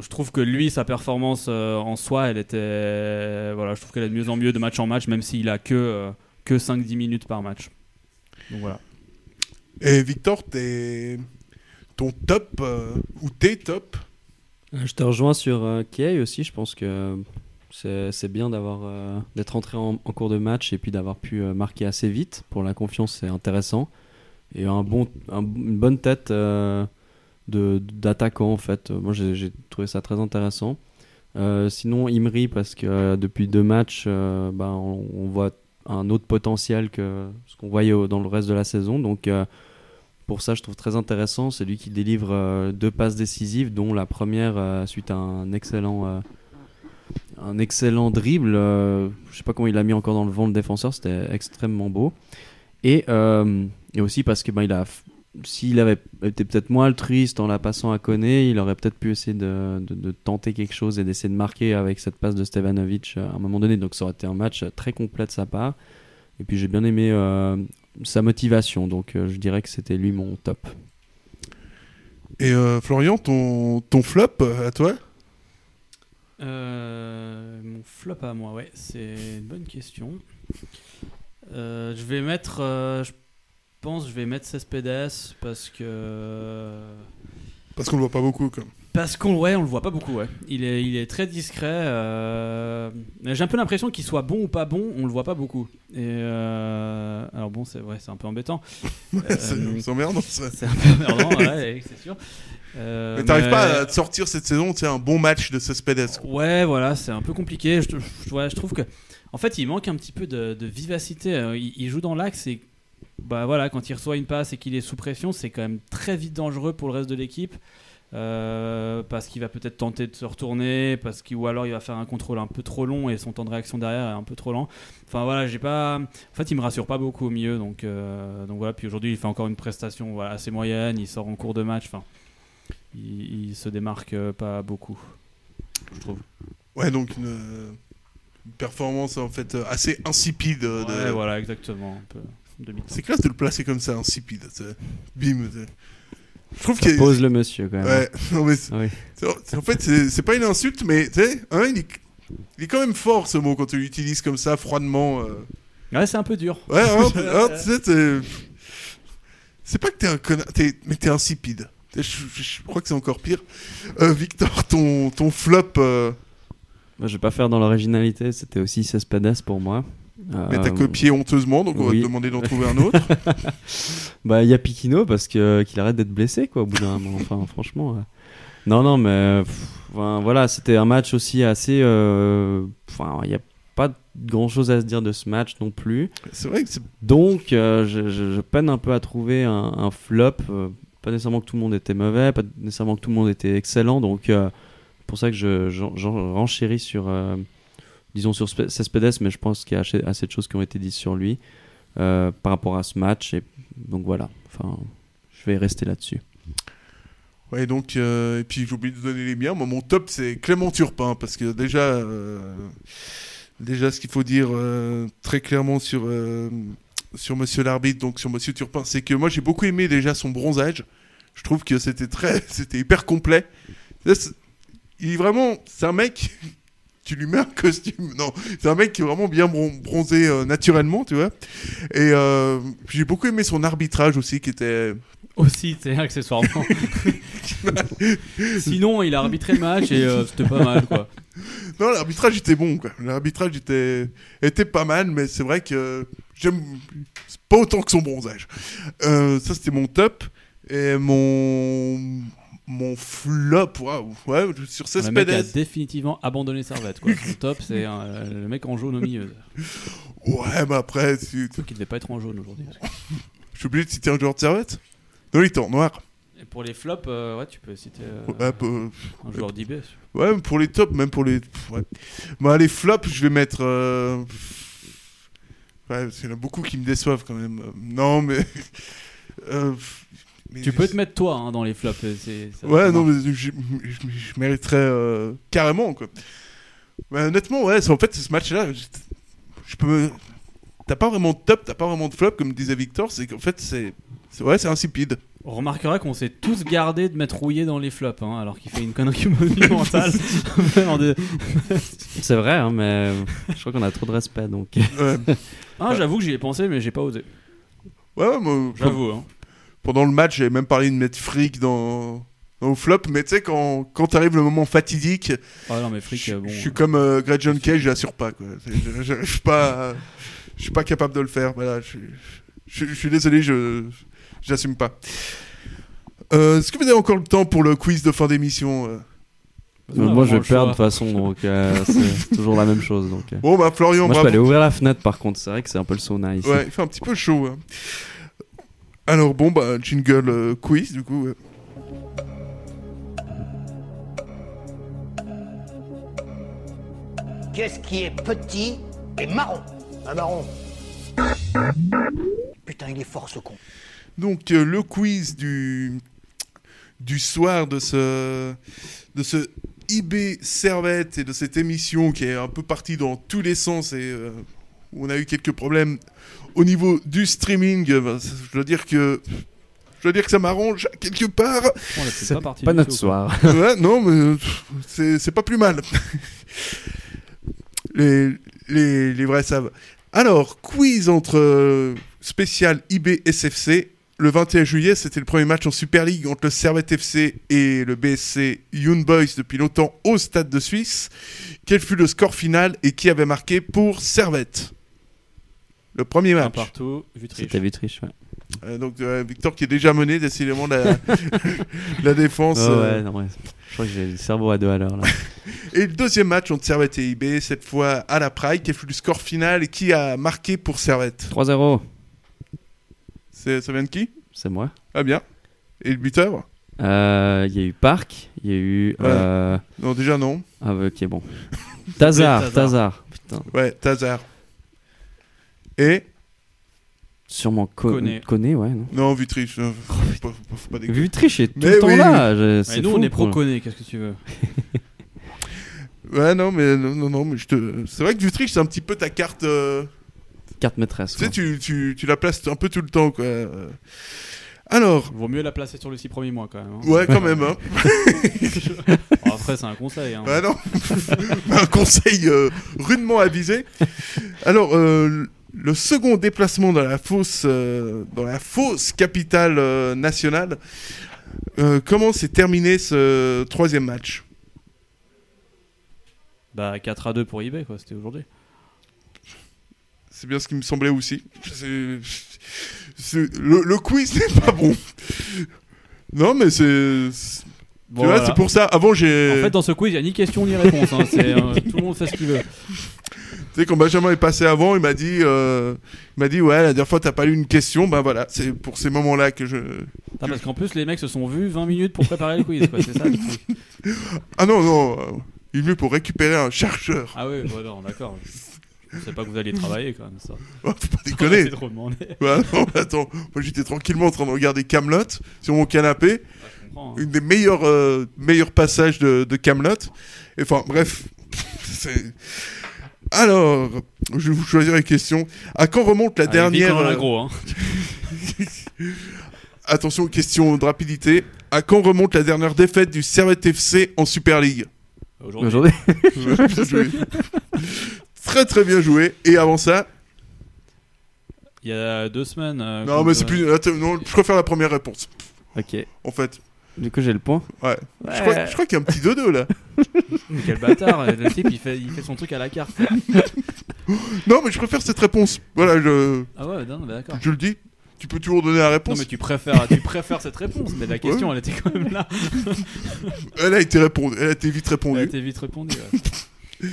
je trouve que lui, sa performance en soi, elle était, voilà, je trouve qu'elle est de mieux en mieux de match en match, même s'il a que que 5-10 minutes par match. Donc voilà. Et Victor, t'es ton top euh, ou tes top Euh, Je te rejoins sur euh, Kay aussi. Je pense que c'est bien d'avoir euh, d'être entré en, en cours de match et puis d'avoir pu marquer assez vite. Pour la confiance, c'est intéressant. Et un bon, un- une bonne tête d'attaquant en fait. Moi, j'ai trouvé ça très intéressant. Sinon, Imri, parce que depuis deux matchs, bah, on, on voit un autre potentiel que ce qu'on voyait dans le reste de la saison. Donc, pour ça, je trouve très intéressant. C'est lui qui délivre euh, deux passes décisives, dont la première euh, suite à un excellent, euh, un excellent dribble. je sais pas comment il a mis encore dans le vent le défenseur, c'était extrêmement beau. Et, et aussi parce que ben, il a, s'il avait été peut-être moins altruiste en la passant à Koné, il aurait peut-être pu essayer de, tenter quelque chose et d'essayer de marquer avec cette passe de Stevanovic à un moment donné. Donc ça aurait été un match très complet de sa part. Et puis j'ai bien aimé sa motivation, donc euh, je dirais que c'était lui mon top. Et euh, Florian, ton, ton flop à toi? Euh, mon flop à moi, ouais, c'est une bonne question. Euh, je vais mettre, euh, je pense, je vais mettre Cespedes parce que Parce qu'on le voit pas beaucoup. Comme. parce qu'on ouais, on le voit pas beaucoup, ouais. Il est, il est très discret. euh, J'ai un peu l'impression qu'il soit bon ou pas bon, on le voit pas beaucoup. Et euh, alors bon, c'est ouais, c'est un peu embêtant. c'est Euh, c'est emmerdant ça. c'est un peu emmerdant, ouais, c'est sûr. Euh, Mais t'arrives pas à te sortir cette saison, tu sais, un bon match de Cespedes. quoi. Ouais, voilà, c'est un peu compliqué. Je, je- ouais, je trouve que, en fait, il manque un petit peu de, de vivacité. Euh, Il, il joue dans l'axe et, bah voilà, quand il reçoit une passe et qu'il est sous pression, c'est quand même très vite dangereux pour le reste de l'équipe. Euh, parce qu'il va peut-être tenter de se retourner, parce qu'il ou alors il va faire un contrôle un peu trop long et son temps de réaction derrière est un peu trop lent. Enfin voilà, j'ai pas. En fait, il me rassure pas beaucoup au milieu, donc euh, donc voilà. Puis aujourd'hui, il fait encore une prestation voilà, assez moyenne. Il sort en cours de match. Enfin, il, il se démarque euh, pas beaucoup, je trouve. Ouais, donc une, une performance en fait assez insipide. de- Ouais, voilà, exactement. Un peu demi C'est classe de le placer comme ça, insipide. Bim. Je trouve qu'il Pose le monsieur quand même. Ouais, non, mais oui. en fait, c'est pas une insulte, mais tu sais, hein, il, est, il est quand même fort ce mot quand tu l'utilises comme ça, froidement. euh. Ouais, c'est un peu dur. Ouais, hein, hein, tu sais, t'es- c'est pas que t'es un connard, t'es- mais t'es insipide. Je, je- je crois que c'est encore pire. Euh, Victor, ton, ton flop, euh, Moi, je vais pas faire dans l'originalité, c'était aussi Cespedes pour moi. Mais t'as Euh, copié honteusement, donc on va te demander d'en trouver un autre. Bah, il y a Piquino parce que qu'il arrête d'être blessé, quoi, au bout d'un moment. Enfin, franchement. euh. Non, non, mais pff, enfin, voilà, c'était un match aussi assez. euh, Enfin, il n'y a pas grand chose à se dire de ce match non plus. c'est vrai que c'est Donc, euh, je, je- je peine un peu à trouver un, un flop. euh, pas nécessairement que tout le monde était mauvais, pas nécessairement que tout le monde était excellent. Donc, euh, pour ça que je, j'en- j'en renchéris sur, euh, disons, sur Spe- Cespedes, mais je pense qu'il y a assez, de choses qui ont été dites sur lui euh, par rapport à ce match. Et donc voilà. Enfin, je vais rester là-dessus. Ouais, donc, euh, et puis j'ai oublié de donner les miens. Moi, mon top, c'est Clément Turpin, parce que déjà, euh, déjà ce qu'il faut dire très clairement sur, sur Monsieur l'arbitre, donc sur Monsieur Turpin, c'est que moi, j'ai beaucoup aimé déjà son bronzage. Je trouve que c'était très, c'était hyper complet. Il est vraiment, c'est un mec, tu lui mets un costume, non, c'est un mec qui est vraiment bien bron- bronzé euh, naturellement, tu vois. Et euh, j'ai beaucoup aimé son arbitrage aussi, qui était Aussi, c'est accessoirement. Sinon, il a arbitré le match et euh, c'était pas mal, quoi. Non, l'arbitrage était bon, quoi. L'arbitrage était, était pas mal, mais c'est vrai que j'aime pas autant que son bronzage. Ça, c'était mon top. Et mon, mon flop, waouh, ouais, sur Le mec a Cespedes. définitivement abandonné Servette, quoi. Son top, c'est euh, le mec en jaune au milieu. Ouais, mais après, tu- Sauf qu'il devait pas être en jaune aujourd'hui. je suis obligé de citer un joueur de servette. Non, il était en noir. Et pour les flops, euh, ouais, tu peux citer euh, Ouais, peu- un joueur d'IB. ouais, pour les tops, même pour les. Ouais. Bah, les flops, je vais mettre. euh, Ouais, parce qu'il y en a beaucoup qui me déçoivent quand même. Euh, Non, mais. euh, mais- Tu peux te mettre toi hein, dans les flops. euh, c'est- ça- Ouais, non, mais je, je- je mériterais euh, carrément, quoi. Mais honnêtement, ouais, c'est- en fait, c'est ce match-là, je, je peux. T'as pas vraiment de top, t'as pas vraiment de flop, comme disait Victor, c'est qu'en fait, c'est... c'est- Ouais, c'est insipide. On remarquera qu'on s'est tous gardé de mettre rouillé dans les flops, hein, alors qu'il fait une connerie monumentale. C'est vrai, hein, mais je crois qu'on a trop de respect. Donc, Ouais, Ah, j'avoue que j'y ai pensé, mais j'ai pas osé. ouais, ouais, moi, J'avoue. Hein. Pendant le match, j'avais même parlé de mettre fric dans... dans le flop, mais tu sais, quand, quand t'arrive le moment fatidique, Ah non, mais fric, je, bon. je suis comme euh, Greg John Cage, j'assure pas, quoi. Je, je- je suis pas... Je suis pas capable de le faire, voilà. Je, je- je suis désolé, je... J'assume pas. Euh, Est-ce que vous avez encore le temps pour le quiz de fin d'émission euh? Moi, a je vais le perdre de toute façon, donc euh, c'est toujours la même chose. Donc, euh. Bon, bah, Florian, Moi, je bravo. peux aller ouvrir la fenêtre par contre. C'est vrai que c'est un peu le sauna ici. Ouais, il fait un petit peu chaud. hein. Alors, bon, bah, jingle euh, quiz, du coup. ouais. Qu'est-ce qui est petit et marron? Un marron. Putain, il est fort ce con. Donc, euh, le quiz du, du soir de ce, de ce IB Servette et de cette émission qui est un peu partie dans tous les sens et euh, où on a eu quelques problèmes au niveau du streaming. euh, bah, je dois dire que. Je dois dire que ça m'arrange quelque part. On C'est pas parti pas notre tout, soir. ouais, non, mais c'est pas plus mal. les, les, les vrais savent. Alors, quiz entre euh, spécial IB SFC. Le 21 juillet, c'était le premier match en Super League entre le Servette FC et le BSC Young Boys depuis longtemps au Stade de Suisse. Quel fut le score final et qui avait marqué pour Servette? Le premier Un match. partout, Vutriche. C'était Vitriche, ouais. Euh, donc euh, Victor qui est déjà mené décidément la, la défense. Oh, euh, ouais, non, ouais. Je crois que j'ai le cerveau à deux à l'heure. Et le deuxième match entre Servette et IB, cette fois à la Praille, quel fut le score final et qui a marqué pour Servette 3-0, C'est- Ça vient de qui? C'est moi. Ah bien. Et le buteur? Euh, Il y a eu Park, il y a eu. euh, Non, déjà non. Ah, ouais, ok, bon. Tazar, Tazar. Tazar. Putain, Ouais, Tazar. Et sûrement Co- Koné. Koné, ouais, non. Non, Vitriche. euh, faut pas, faut pas-. Vitriche est tout Mais le temps oui. là. je- nous, fou, on est quoi. pro-conné, qu'est-ce que tu veux? Ouais, non, mais non, non, non, mais je te. C'est vrai que Vitriche, c'est un petit peu ta carte. euh, Carte maîtresse. Tu sais, tu, tu, tu la places un peu tout le temps, quoi. Alors, Vaut mieux la placer sur le 6 premiers mois, quand même. hein. ouais, quand même, hein. Bon, après, c'est un conseil. Hein. Ah non, un conseil euh, rudement avisé. Alors, euh, le second déplacement dans la fausse, euh, dans la fausse capitale euh, nationale, euh, comment s'est terminé ce troisième match? Bah, 4 à 2 pour eBay, quoi, c'était aujourd'hui. C'est bien ce qui me semblait aussi. C'est- c'est- le, le quiz n'est pas bon. Non, mais c'est. c'est- Bon, tu vois, voilà. c'est pour ça. Avant, j'ai. En fait, dans ce quiz, il n'y a ni question ni réponse. hein. C'est, euh, tout le monde fait ce qu'il veut. Tu sais, quand Benjamin est passé avant, il m'a dit, euh, il m'a dit, ouais, la dernière fois, t'as pas lu une question. Ben voilà, c'est pour ces moments-là que je. Ah, parce qu'en plus, les mecs se sont vus 20 minutes pour préparer le quiz, quoi. C'est ça. Ah non, non, euh, il est venu pour récupérer un chercheur. Ah oui, bon, non, d'accord. Je sais pas que vous alliez travailler quand même, ça. Oh, faut pas déconner. Trop demandé. Ouais, non, attends, moi j'étais tranquillement en train de regarder Camelot sur mon canapé, Je comprends. hein. une des meilleurs, euh, meilleurs passages de, Camelot. Et Enfin, bref. c'est- Alors, je vais vous choisir une question. À quand remonte la Allez, dernière. vite, euh, gros, hein. Attention, question de rapidité. À quand remonte la dernière défaite du Servette FC en Super League? Aujourd'hui. Très très bien joué. Et avant ça? Il y a deux semaines. euh, Non, mais c'est euh, plus. attends, non, je préfère la première réponse. ok. En fait, Du coup, j'ai le point. ouais. Je crois, je crois qu'il y a un petit 2-2 là. Quel bâtard. Le type, il fait, il fait son truc à la carte. Non, mais je préfère cette réponse. Voilà, je, Ah ouais, non, d'accord. je le dis. Tu peux toujours donner la Non, réponse. mais tu préfères, tu préfères cette réponse, mais la question, elle était quand même là. Elle a été répondue. Elle a été vite Elle a répondue. été vite répondue. ouais.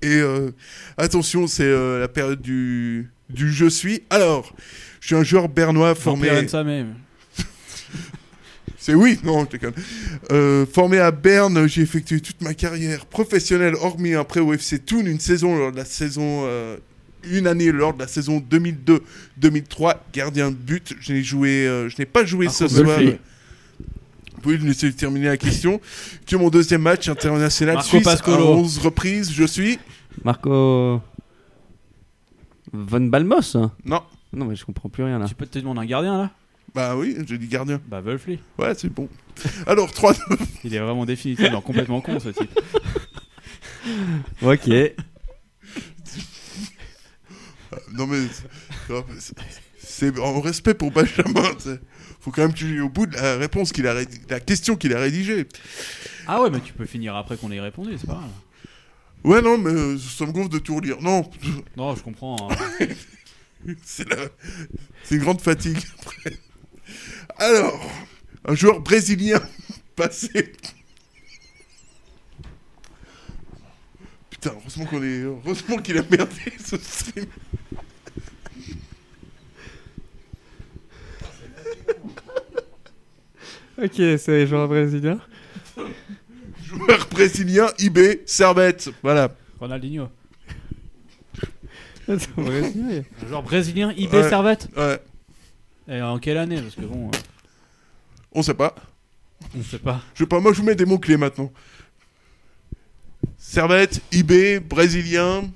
Et euh, attention, c'est euh, la période du du je suis. Alors, je suis un joueur bernois formé. Jean-Pierre Nsamé. C'est oui, non, je déconne. Euh, formé à Berne, j'ai effectué toute ma carrière professionnelle, hormis un prêt au FC Thun, une saison lors de la saison, euh, une année lors de la saison 2002-2003, gardien de but. Je n'ai joué, euh, je n'ai pas joué ce soir. Vous pouvez me laisser terminer la question. Que mon deuxième match international Marco suisse Pascolo. à 11 reprises, je suis. Marco. Von Balmos hein? Non. Non, mais je comprends plus rien là. Tu peux te demander un gardien là? Bah oui, j'ai dit gardien. Bah, Wolfley. Ouais, c'est bon. Alors, 3 Il est vraiment définitivement complètement con ce type. Ok. Non mais c'est- en respect pour Benjamin. t'sais. Faut quand même que tu au bout de la réponse qu'il a la question qu'il a rédigée. Ah ouais, mais tu peux finir après qu'on ait répondu, c'est pas grave. Ouais non mais euh, ça me gonfle de tout relire. Non, Non, je comprends. hein. c'est la... c'est une grande fatigue après. Alors, un joueur brésilien passé Heureusement qu'on est, heureusement qu'il a merdé ce stream. Ok, c'est les joueurs brésiliens. Joueur brésilien, IB, Servette. Voilà. Ronaldinho. C'est brésilien. Un joueur brésilien, IB Ouais. Servette. Ouais. Et en quelle année? Parce que bon, euh, On sait pas. on sait pas. Je sais pas, moi je vous mets des mots-clés maintenant. Servette, IB, brésilien.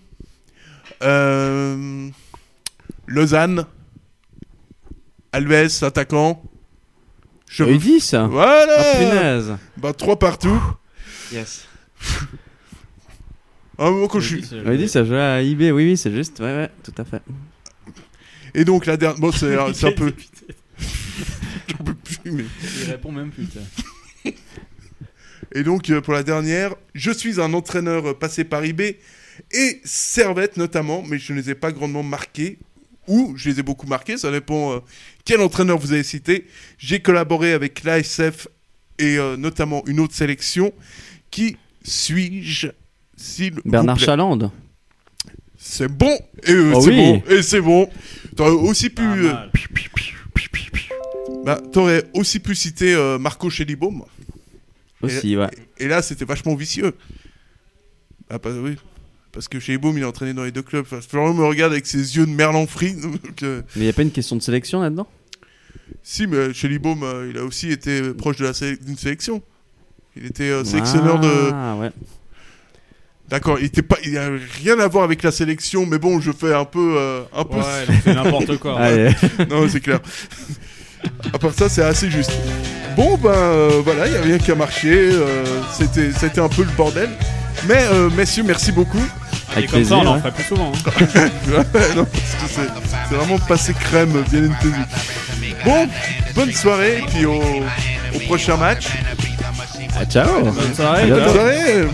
euh, Lausanne. Alves, attaquant. Je dit ça. Voilà Ah, punaise. Bah, trois partout. Yes. Un moment quand je suis... Il dit ça joue à IB. Oui, oui, c'est juste. Ouais, ouais, tout à fait. Et donc la dernière... Bon, c'est c'est un peu... J'en peux plus, mais... Il répond même plus. Et donc, euh, pour la dernière, je suis un entraîneur euh, passé par IB et Servette notamment, mais je ne les ai pas grandement marqués. Ou je les ai beaucoup marqués, ça dépend euh, quel entraîneur vous avez cité. J'ai collaboré avec l'ASF et euh, notamment une autre sélection. Qui suis-je s'il vous Bernard plaît? Chaland. C'est bon Et euh, Oh c'est oui. bon Et c'est bon T'aurais aussi pu... Pas bah, t'aurais aussi pu citer euh, Marco Schellibaum. Aussi, ouais. Et là, c'était vachement vicieux. Ah, bah oui. Parce que chez Boom, il est entraîné dans les deux clubs. Enfin, Florian me regarde avec ses yeux de merlan frit. donc, euh, Mais il n'y a pas une question de sélection là-dedans? Si, mais chez Libaum, euh, il a aussi été proche de la sé- d'une sélection. Il était euh, sélectionneur de. Ah, ouais. D'accord, il était pas, il a rien à voir avec la sélection, mais bon, je fais un peu, euh, un peu. Ouais, n'importe quoi. Non, c'est clair. À part ça, c'est assez juste. Bon, ben euh, voilà, il y a rien qui a marché. euh, c'était, c'était un peu le bordel. Mais euh, messieurs, merci beaucoup. Et Avec comme ça, on plaisir. en ouais. ferait plus souvent. hein. Ouais, non, parce que c'est, vraiment passé crème, bien entendu. Bon, bonne soirée, et puis au, au prochain match. Ah, ciao. Bonne soirée. Bonne soirée